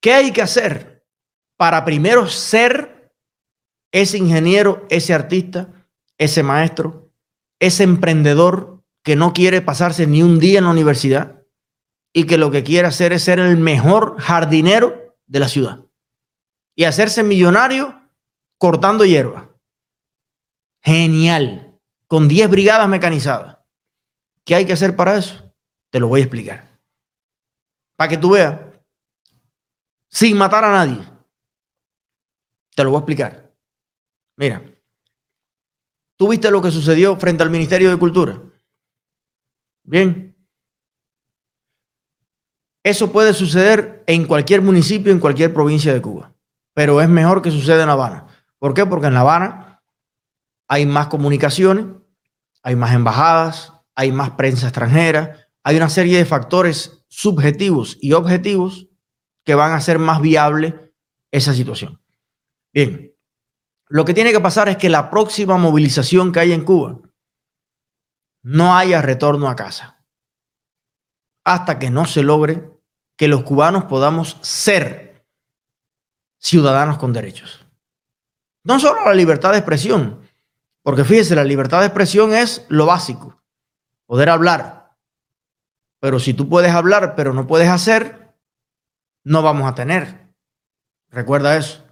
¿Qué hay que hacer para primero ser ese ingeniero, ese artista, ese maestro, ese emprendedor que no quiere pasarse ni un día en la universidad y que lo que quiere hacer es ser el mejor jardinero de la ciudad y hacerse millonario cortando hierba? Genial, con 10 brigadas mecanizadas. ¿Qué hay que hacer para eso? Te lo voy a explicar. Para que tú veas sin matar a nadie. Te lo voy a explicar. Mira, ¿tú viste lo que sucedió frente al Ministerio de Cultura? Bien. Eso puede suceder en cualquier municipio, en cualquier provincia de Cuba, pero es mejor que suceda en La Habana. ¿Por qué? Porque en La Habana hay más comunicaciones, hay más embajadas, hay más prensa extranjera, hay una serie de factores subjetivos y objetivos que van a hacer más viable esa situación. Bien, lo que tiene que pasar es que la próxima movilización que haya en Cuba no haya retorno a casa hasta que no se logre que los cubanos podamos ser ciudadanos con derechos. No solo la libertad de expresión, porque fíjese, la libertad de expresión es lo básico, poder hablar. Pero si tú puedes hablar, pero no puedes hacer, no vamos a tener. Recuerda eso.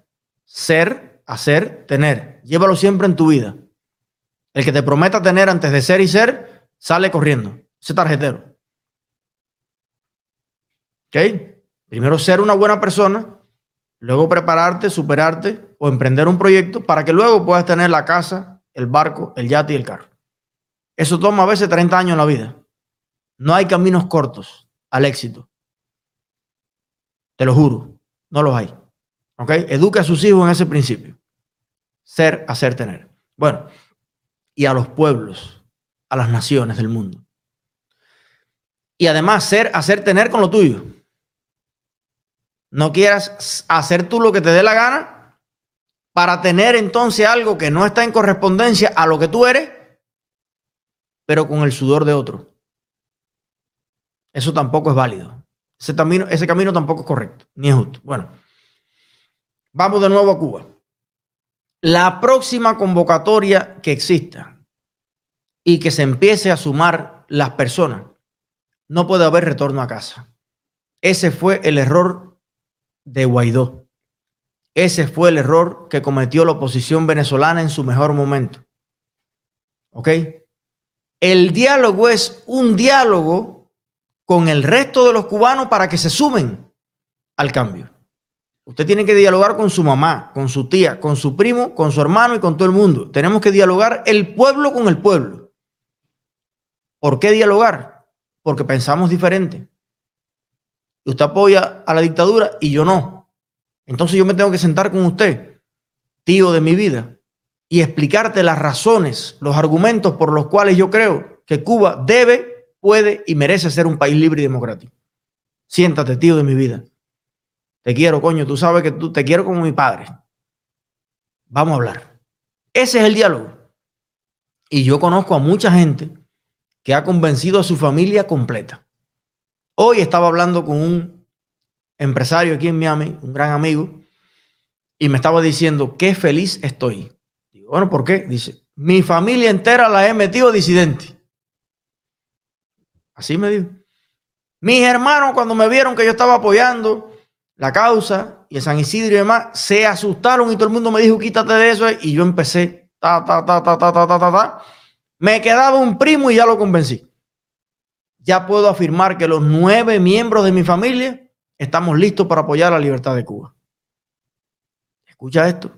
Ser, hacer, tener. Llévalo siempre en tu vida. El que te prometa tener antes de ser y ser, sale corriendo. Ese tarjetero. ¿Ok? Primero ser una buena persona, luego prepararte, superarte o emprender un proyecto para que luego puedas tener la casa, el barco, el yate y el carro. Eso toma a veces 30 años en la vida. No hay caminos cortos al éxito. Te lo juro, no los hay. ¿Ok? Educa a sus hijos en ese principio. Ser, hacer, tener. Bueno, y a los pueblos, a las naciones del mundo. Y además, ser, hacer, tener con lo tuyo. No quieras hacer tú lo que te dé la gana para tener entonces algo que no está en correspondencia a lo que tú eres, pero con el sudor de otro. Eso tampoco es válido. Ese camino, ese camino tampoco es correcto, ni es justo. Bueno, vamos de nuevo a Cuba. La próxima convocatoria que exista y que se empiece a sumar las personas, no puede haber retorno a casa. Ese fue el error de Guaidó. Ese fue el error que cometió la oposición venezolana en su mejor momento. ¿Ok? El diálogo es un diálogo con el resto de los cubanos para que se sumen al cambio. Usted tiene que dialogar con su mamá, con su tía, con su primo, con su hermano y con todo el mundo. Tenemos que dialogar el pueblo con el pueblo. ¿Por qué dialogar? Porque pensamos diferente. Usted apoya a la dictadura y yo no. Entonces yo me tengo que sentar con usted, tío de mi vida, y explicarte las razones, los argumentos por los cuales yo creo que Cuba debe puede y merece ser un país libre y democrático. Siéntate, tío de mi vida. Te quiero, coño. Tú sabes que tú te quiero como mi padre. Vamos a hablar. Ese es el diálogo. Y yo conozco a mucha gente que ha convencido a su familia completa. Hoy estaba hablando con un empresario aquí en Miami, un gran amigo, y me estaba diciendo qué feliz estoy. Digo, bueno, ¿por qué? Dice, mi familia entera la he metido disidente. Así me dijo. Mis hermanos, cuando me vieron que yo estaba apoyando la causa y el San Isidro y demás, se asustaron y todo el mundo me dijo, quítate de eso. Y yo empecé, ta, ta, ta, ta, ta, ta, ta, ta, ta. Me quedaba un primo y ya lo convencí. Ya puedo afirmar que los nueve miembros de mi familia estamos listos para apoyar la libertad de Cuba. Escucha esto.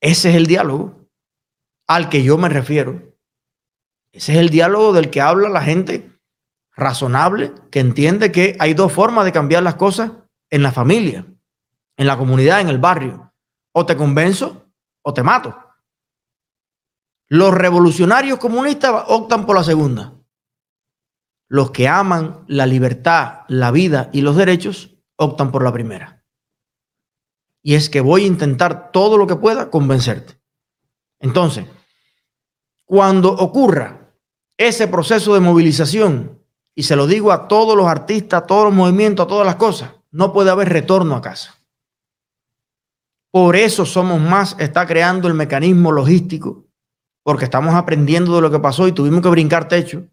Ese es el diálogo al que yo me refiero. Ese es el diálogo del que habla la gente razonable que entiende que hay dos formas de cambiar las cosas en la familia, en la comunidad, en el barrio. O te convenzo o te mato. Los revolucionarios comunistas optan por la segunda. Los que aman la libertad, la vida y los derechos optan por la primera. Y es que voy a intentar todo lo que pueda convencerte. Entonces, cuando ocurra ese proceso de movilización y se lo digo a todos los artistas, a todos los movimientos, a todas las cosas, no puede haber retorno a casa. Por eso Somos Más está creando el mecanismo logístico, porque estamos aprendiendo de lo que pasó y tuvimos que brincar techo.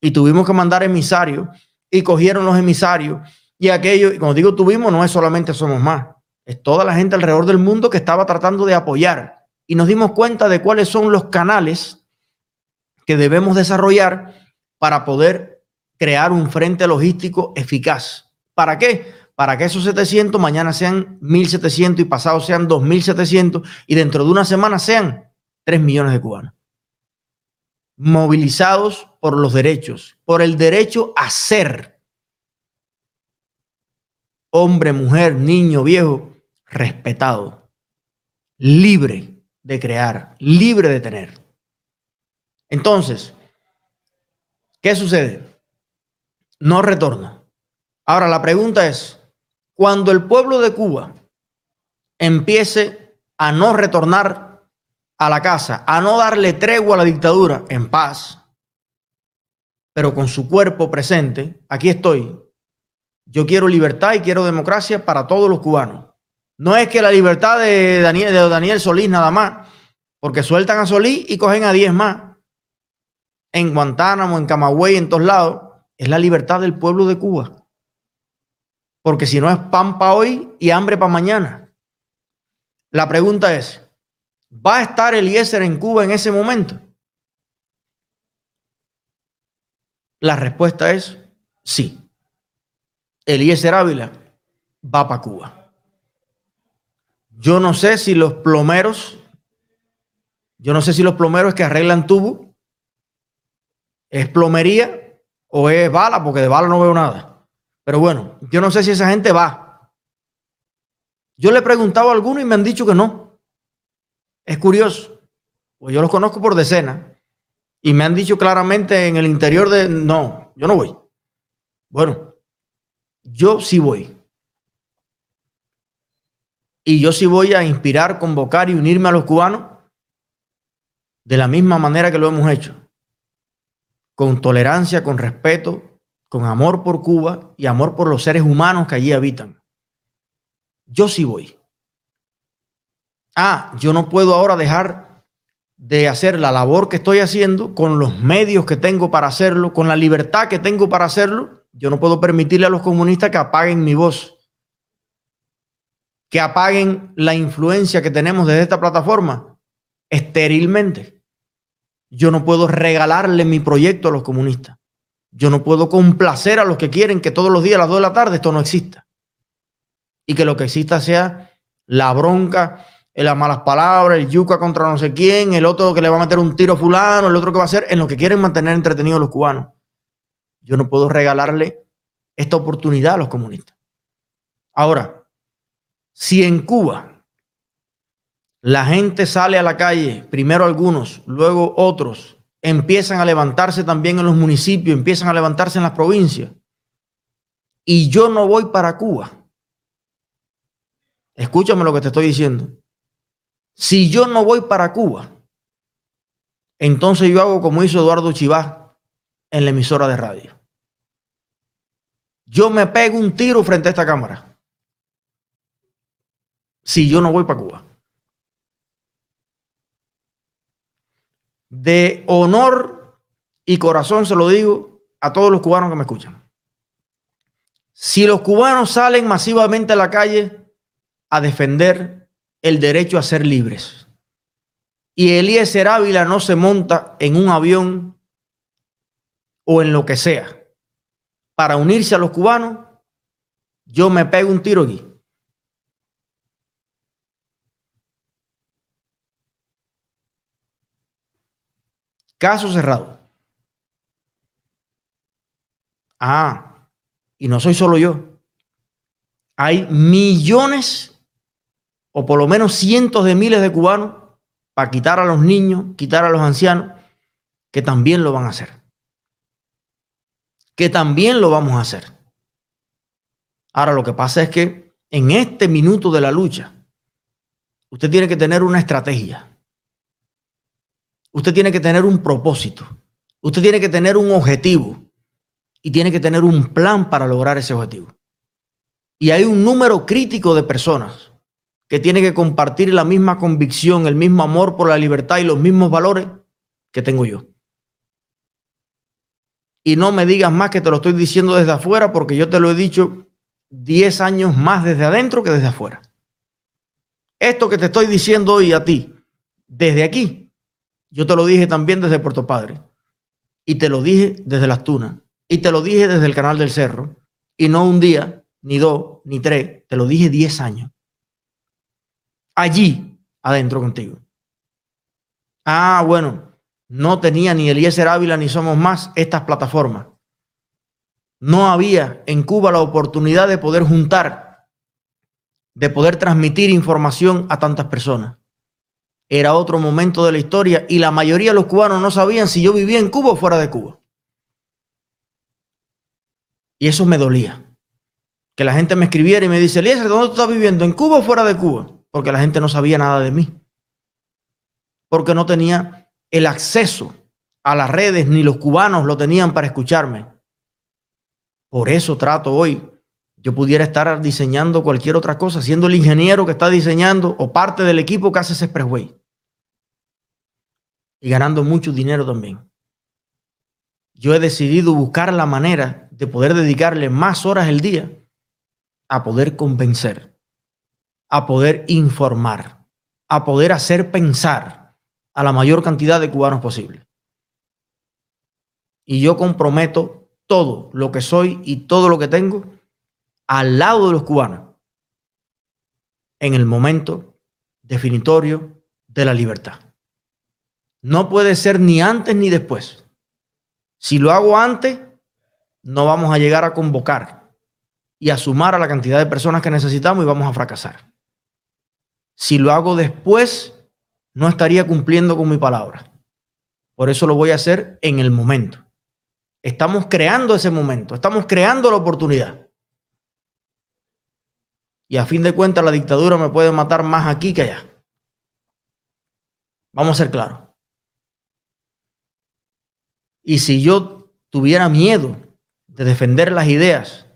Y tuvimos que mandar emisarios y cogieron los emisarios y aquello, y como digo tuvimos, no es solamente Somos Más, es toda la gente alrededor del mundo que estaba tratando de apoyar. Y nos dimos cuenta de cuáles son los canales que debemos desarrollar para poder crear un frente logístico eficaz. ¿Para qué? Para que esos 700 mañana sean 1.700 y pasado sean 2.700 y dentro de una semana sean 3 millones de cubanos. Movilizados por los derechos, por el derecho a ser. Hombre, mujer, niño, viejo, respetado, libre de crear, libre de tener. Entonces, ¿qué sucede? No retorna. Ahora la pregunta es, cuando el pueblo de Cuba empiece a no retornar a la casa, a no darle tregua a la dictadura en paz, pero con su cuerpo presente, aquí estoy. Yo quiero libertad y quiero democracia para todos los cubanos. No es que la libertad de Daniel, de Daniel Solís nada más, porque sueltan a Solís y cogen a 10 más. En Guantánamo, en Camagüey, en todos lados. Es la libertad del pueblo de Cuba. Porque si no es pan para hoy y hambre para mañana. La pregunta es, ¿va a estar Eliezer en Cuba en ese momento? La respuesta es sí. Eliezer Ávila va para Cuba. Yo no sé si los plomeros, yo no sé si los plomeros que arreglan tubo es plomería o es bala, porque de bala no veo nada. Pero bueno, yo no sé si esa gente va. Yo le he preguntado a algunos y me han dicho que no. Es curioso. Pues yo los conozco por decenas. Y me han dicho claramente en el interior de, no, yo no voy. Bueno, yo sí voy. Y yo sí voy a inspirar, convocar y unirme a los cubanos de la misma manera que lo hemos hecho. Con tolerancia, con respeto, con amor por Cuba y amor por los seres humanos que allí habitan. Yo sí voy. Ah, yo no puedo ahora dejar de hacer la labor que estoy haciendo con los medios que tengo para hacerlo, con la libertad que tengo para hacerlo. Yo no puedo permitirle a los comunistas que apaguen mi voz que apaguen la influencia que tenemos desde esta plataforma estérilmente. Yo no puedo regalarle mi proyecto a los comunistas. Yo no puedo complacer a los que quieren que todos los días a las 2 de la tarde esto no exista. Y que lo que exista sea la bronca, las malas palabras, el yuca contra no sé quién, el otro que le va a meter un tiro a fulano, el otro que va a hacer, en lo que quieren mantener entretenidos los cubanos. Yo no puedo regalarle esta oportunidad a los comunistas. Ahora, si en Cuba la gente sale a la calle, primero algunos, luego otros, empiezan a levantarse también en los municipios, empiezan a levantarse en las provincias, y yo no voy para Cuba, escúchame lo que te estoy diciendo, si yo no voy para Cuba, entonces yo hago como hizo Eduardo Chivá en la emisora de radio. Yo me pego un tiro frente a esta cámara. Si yo no voy para Cuba. De honor y corazón se lo digo a todos los cubanos que me escuchan. Si los cubanos salen masivamente a la calle a defender el derecho a ser libres y Eliezer Ávila no se monta en un avión o en lo que sea para unirse a los cubanos, yo me pego un tiro aquí. Caso cerrado. Ah, y no soy solo yo. Hay millones o por lo menos cientos de miles de cubanos para quitar a los niños, quitar a los ancianos, que también lo van a hacer. Que también lo vamos a hacer. Ahora lo que pasa es que en este minuto de la lucha, usted tiene que tener una estrategia. Usted tiene que tener un propósito. Usted tiene que tener un objetivo. Y tiene que tener un plan para lograr ese objetivo. Y hay un número crítico de personas que tiene que compartir la misma convicción, el mismo amor por la libertad y los mismos valores que tengo yo. Y no me digas más que te lo estoy diciendo desde afuera porque yo te lo he dicho 10 años más desde adentro que desde afuera. Esto que te estoy diciendo hoy a ti, desde aquí, yo te lo dije también desde Puerto Padre. Y te lo dije desde las Tunas. Y te lo dije desde el canal del Cerro. Y no un día, ni dos, ni tres. Te lo dije 10 años. Allí, adentro contigo. Ah, bueno, no tenía ni Eliezer Ávila ni Somos Más estas plataformas. No había en Cuba la oportunidad de poder juntar, de poder transmitir información a tantas personas. Era otro momento de la historia y la mayoría de los cubanos no sabían si yo vivía en Cuba o fuera de Cuba. Y eso me dolía. Que la gente me escribiera y me dice, Eliezer, ¿dónde tú estás viviendo? ¿En Cuba o fuera de Cuba? Porque la gente no sabía nada de mí. Porque no tenía el acceso a las redes, ni los cubanos lo tenían para escucharme. Por eso trato hoy. Yo pudiera estar diseñando cualquier otra cosa, siendo el ingeniero que está diseñando o parte del equipo que hace ese expressway. Y ganando mucho dinero también. Yo he decidido buscar la manera de poder dedicarle más horas el día a poder convencer, a poder informar, a poder hacer pensar a la mayor cantidad de cubanos posible. Y yo comprometo todo lo que soy y todo lo que tengo al lado de los cubanos en el momento definitorio de la libertad. No puede ser ni antes ni después. Si lo hago antes, no vamos a llegar a convocar y a sumar a la cantidad de personas que necesitamos y vamos a fracasar. Si lo hago después, no estaría cumpliendo con mi palabra. Por eso lo voy a hacer en el momento. Estamos creando ese momento, estamos creando la oportunidad. Y a fin de cuentas la dictadura me puede matar más aquí que allá. Vamos a ser claros. Y si yo tuviera miedo de defender las ideas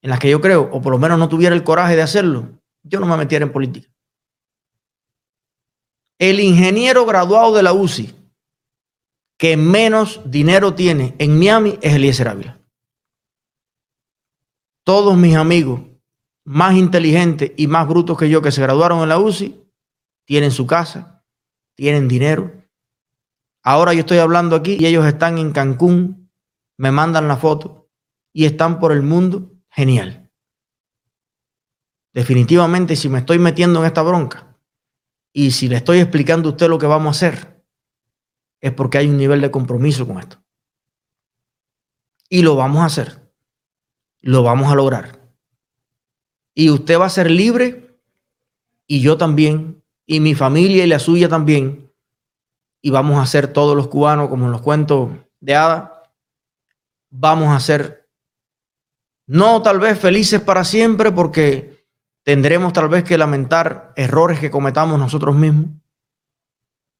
en las que yo creo, o por lo menos no tuviera el coraje de hacerlo, yo no me metiera en política. El ingeniero graduado de la UCI que menos dinero tiene en Miami es Eliezer Ávila. Todos mis amigos más inteligentes y más brutos que yo que se graduaron en la UCI tienen su casa, tienen dinero. Ahora yo estoy hablando aquí y ellos están en Cancún, me mandan la foto y están por el mundo. Genial. Definitivamente, si me estoy metiendo en esta bronca, y si le estoy explicando a usted lo que vamos a hacer, es porque hay un nivel de compromiso con esto. Y lo vamos a hacer. Lo vamos a lograr. Y usted va a ser libre y yo también, y mi familia y la suya también. Y vamos a ser todos los cubanos, como en los cuentos de Ada, vamos a ser no tal vez felices para siempre porque Tendremos tal vez que lamentar errores que cometamos nosotros mismos,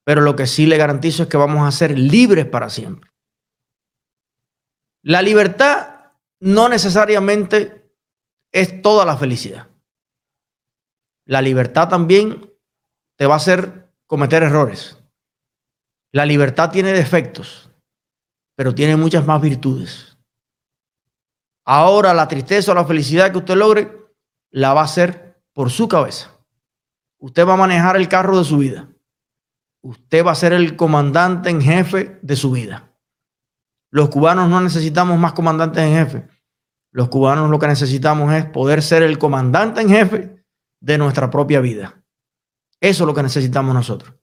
pero lo que sí le garantizo es que vamos a ser libres para siempre. La libertad no necesariamente es toda la felicidad. La libertad también te va a hacer cometer errores. La libertad tiene defectos, pero tiene muchas más virtudes. Ahora la tristeza o la felicidad que usted logre la va a hacer por su cabeza. Usted va a manejar el carro de su vida. Usted va a ser el comandante en jefe de su vida. Los cubanos no necesitamos más comandantes en jefe. Los cubanos lo que necesitamos es poder ser el comandante en jefe de nuestra propia vida. Eso es lo que necesitamos nosotros.